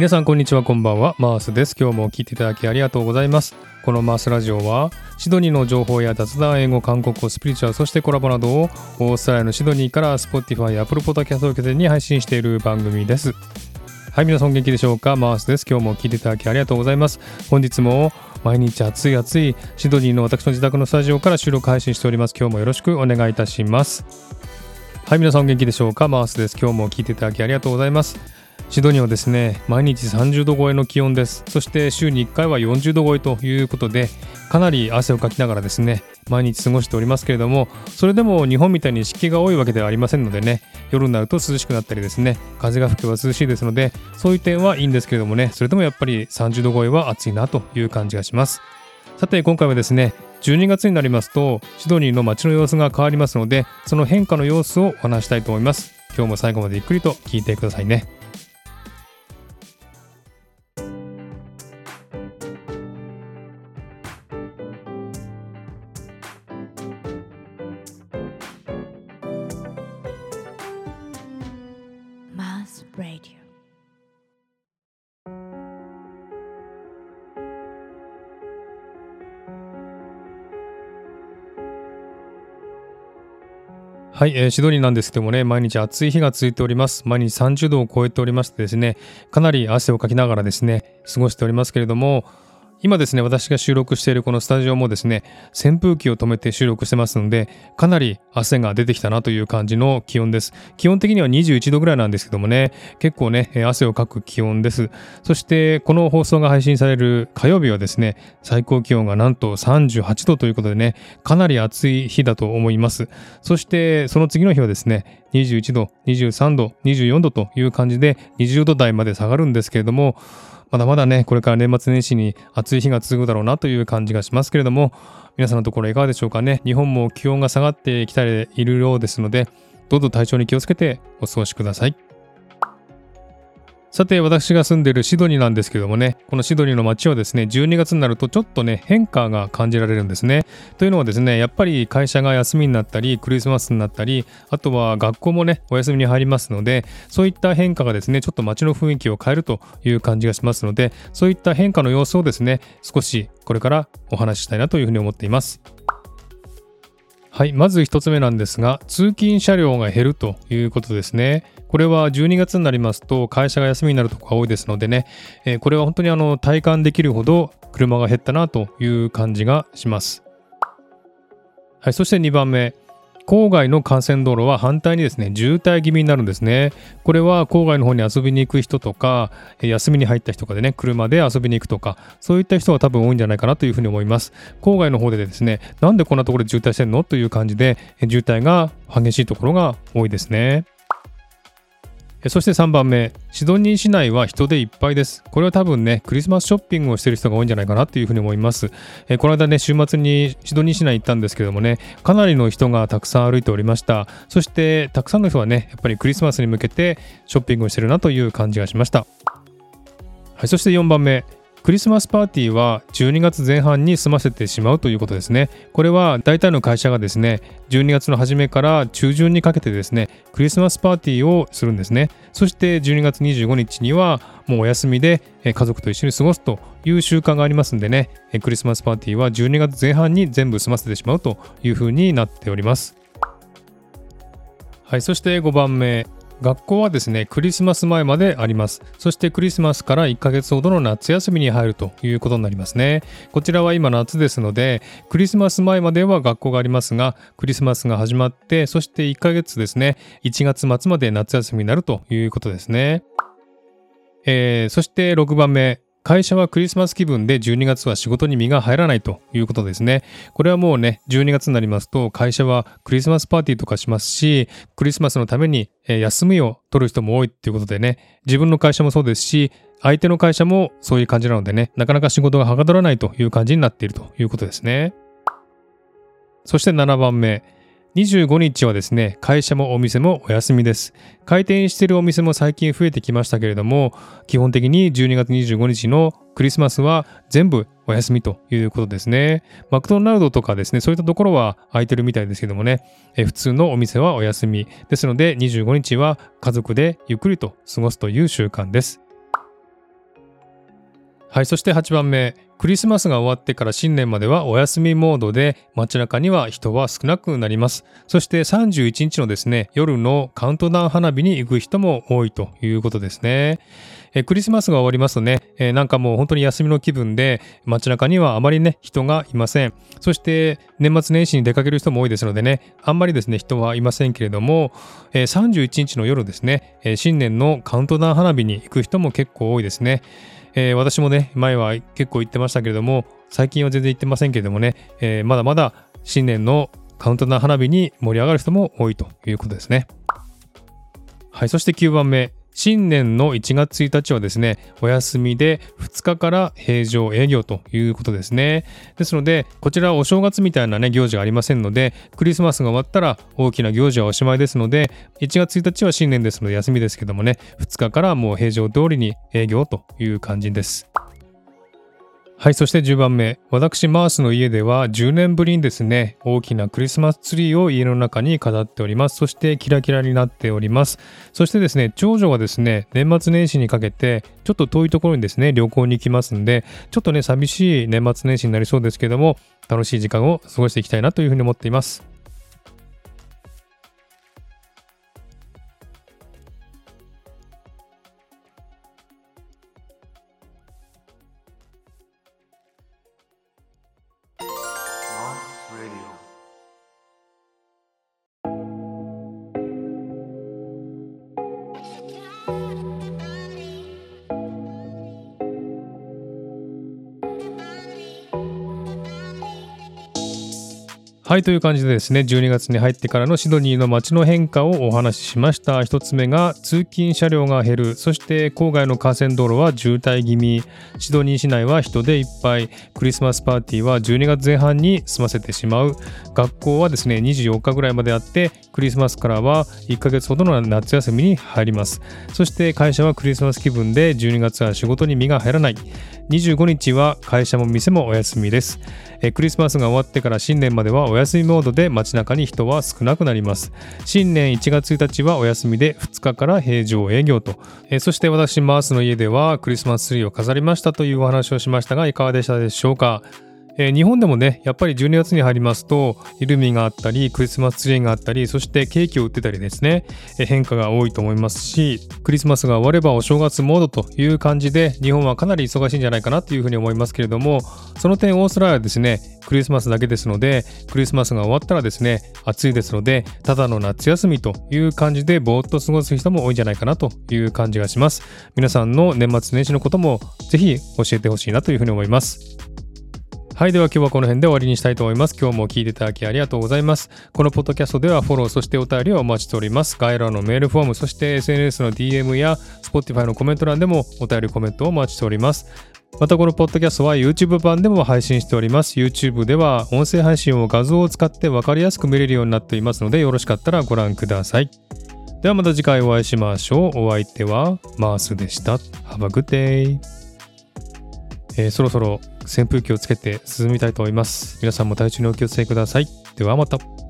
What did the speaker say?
皆さんこんにちはこんばんは。マースです。今日も聞いていただきありがとうございます。このマースラジオはシドニーの情報や雑談英語韓国語スピリチュアルそしてコラボなどをオーストラリアのシドニーから Spotify プルポ Apple Podcast を拠点に配信している番組です。はい皆さん元気でしょうか？マースです。今日も聞いていただきありがとうございます。本日も毎日暑い暑いシドニーの私の自宅のスタジオから収録配信しております。今日もよろしくお願いいたします。はい皆さん元気でしょうか？マースです。今日も聞いていただきありがとうございます。シドニーはですね毎日30度超えの気温です。そして週に1回は40度超えということでかなり汗をかきながらですね毎日過ごしておりますけれどもそれでも日本みたいに湿気が多いわけではありませんのでね夜になると涼しくなったりですね風が吹けば涼しいですのでそういう点はいいんですけれどもねそれでもやっぱり30度超えは暑いなという感じがします。さて今回はですね12月になりますとシドニーの街の様子が変わりますのでその変化の様子をお話したいと思います。今日も最後までゆっくりと聞いてくださいね。Radio. はい、えー、シドニーなんですけどもね、毎日暑い日が続いております。毎日30度を超えておりましてですね、かなり汗をかきながらですね、過ごしておりますけれども、今ですね、私が収録しているこのスタジオもですね、扇風機を止めて収録してますので、かなり汗が出てきたなという感じの気温です。基本的には21度ぐらいなんですけどもね、結構ね、汗をかく気温です。そして、この放送が配信される火曜日はですね、最高気温がなんと38度ということでね、かなり暑い日だと思います。そして、その次の日はですね、21度、23度、24度という感じで20度台まで下がるんですけれども、まだまだね、これから年末年始に暑い日が続くだろうなという感じがしますけれども、皆さんのところいかがでしょうかね。日本も気温が下がってきているようですので、どうぞ体調に気をつけてお過ごしください。さて私が住んでいるシドニーなんですけどもねこのシドニーの街はですね12月になるとちょっとね変化が感じられるんですね。というのはですねやっぱり会社が休みになったりクリスマスになったりあとは学校もねお休みに入りますのでそういった変化がですねちょっと街の雰囲気を変えるという感じがしますのでそういった変化の様子をですね少しこれからお話ししたいなというふうに思っています。はい、まず1つ目なんですが、通勤車両が減るということですね。これは12月になりますと会社が休みになるとこが多いですのでね、えー、これは本当にあの体感できるほど車が減ったなという感じがします。はい、そして2番目。郊外の幹線道路は反対にですね、渋滞気味になるんですね。これは郊外の方に遊びに行く人とか、休みに入った人とかでね、車で遊びに行くとか、そういった人が多分多いんじゃないかなというふうに思います。郊外の方でですね、なんでこんなところで渋滞してんの？という感じで、渋滞が激しいところが多いですね。そして3番目、シドニー市内は人でいっぱいです。これは多分ね、クリスマスショッピングをしている人が多いんじゃないかなというふうに思います。えこの間ね、週末にシドニー市内行ったんですけどもね、かなりの人がたくさん歩いておりました。そして、たくさんの人はね、やっぱりクリスマスに向けてショッピングをしているなという感じがしました。はい、そして4番目、クリスマスパーティーは12月前半に済ませてしまうということですね。これは大体の会社がですね、12月の初めから中旬にかけてですね、クリスマスパーティーをするんですね。そして12月25日にはもうお休みで家族と一緒に過ごすという習慣がありますんでね、クリスマスパーティーは12月前半に全部済ませてしまうというふうになっております。はい、そして5番目。学校はですね、クリスマス前まであります。そしてクリスマスから1ヶ月ほどの夏休みに入るということになりますね。こちらは今夏ですので、クリスマス前までは学校がありますが、クリスマスが始まって、そして1ヶ月ですね、1月末まで夏休みになるということですね。えー、そして6番目、会社はクリスマス気分で12月は仕事に身が入らないということですね。これはもうね、12月になりますと会社はクリスマスパーティーとかしますし、クリスマスのために休みを取る人も多いっていうことでね、自分の会社もそうですし、相手の会社もそういう感じなのでね、なかなか仕事がはかどらないという感じになっているということですね。そして7番目。25日はですね、会社もお店もお休みです。開店しているお店も最近増えてきましたけれども、基本的に12月25日のクリスマスは全部お休みということですね。マクドナルドとかですね、そういったところは空いてるみたいですけどもね、え普通のお店はお休み。ですので、25日は家族でゆっくりと過ごすという習慣です。はい、そして8番目。クリスマスが終わってから新年まではお休みモードで街中には人は少なくなります。そして31日のですね、夜のカウントダウン花火に行く人も多いということですね。えクリスマスが終わりますとね、えなんかもう本当に休みの気分で街中にはあまりね、人がいません。そして年末年始に出かける人も多いですのでね、あんまりですね、人はいませんけれども、え31日の夜ですね、え新年のカウントダウン花火に行く人も結構多いですね。えー、私もね、前は結構行ってましたけれども、最近は全然行ってませんけれどもね、えー、まだまだ新年のカウントダウン花火に盛り上がる人も多いということですね。はい、そして9番目、新年の1月1日はですね、お休みで2日から平常営業ということですね。ですので、こちらはお正月みたいなね、行事がありませんので、クリスマスが終わったら大きな行事はおしまいですので、1月1日は新年ですので休みですけどもね、2日からもう平常通りに営業という感じです。はい、そして10番目。私、マースの家では10年ぶりにですね、大きなクリスマスツリーを家の中に飾っております。そしてキラキラになっております。そしてですね、長女はですね、年末年始にかけて、ちょっと遠いところにですね、旅行に行きますんで、ちょっとね、寂しい年末年始になりそうですけども、楽しい時間を過ごしていきたいなというふうに思っています。はいという感じでですね12月に入ってからのシドニーの街の変化をお話ししました。1つ目が通勤車両が減る。そして郊外の河川道路は渋滞気味。シドニー市内は人でいっぱい。クリスマスパーティーは12月前半に済ませてしまう。学校はですね24日ぐらいまであってクリスマスからは1ヶ月ほどの夏休みに入ります。そして会社はクリスマス気分で12月は仕事に身が入らない。25日は会社も店もお休みです。えクリスマスが終わってから新年まではお休みモードで街中に人は少なくなります。新年1月1日はお休みで2日から平常営業と。えそして私、マースの家ではクリスマスツリーを飾りましたというお話をしましたがいかがでしたでしょうか？えー、日本でもね、やっぱり12月に入りますと、イルミがあったり、クリスマスツリーがあったり、そしてケーキを売ってたりですね、えー、変化が多いと思いますし、クリスマスが終わればお正月モードという感じで、日本はかなり忙しいんじゃないかなというふうに思いますけれども、その点オーストラリアはですね、クリスマスだけですので、クリスマスが終わったらですね、暑いですので、ただの夏休みという感じでぼーっと過ごす人も多いんじゃないかなという感じがします。皆さんの年末年始のこともぜひ教えてほしいなというふうに思います。はい。では今日はこの辺で終わりにしたいと思います。今日も聞いていただきありがとうございます。このポッドキャストではフォロー、そしてお便りをお待ちしております。概要欄のメールフォーム、そして SNS の DM や Spotify のコメント欄でもお便りコメントをお待ちしております。またこのポッドキャストは YouTube 版でも配信しております。YouTube では音声配信を画像を使って分かりやすく見れるようになっていますので、よろしかったらご覧ください。ではまた次回お会いしましょう。お相手はマースでした。Have a good day! えー、そろそろ扇風機をつけて進みたいと思います。皆さんも体調にお気をつけください。ではまた。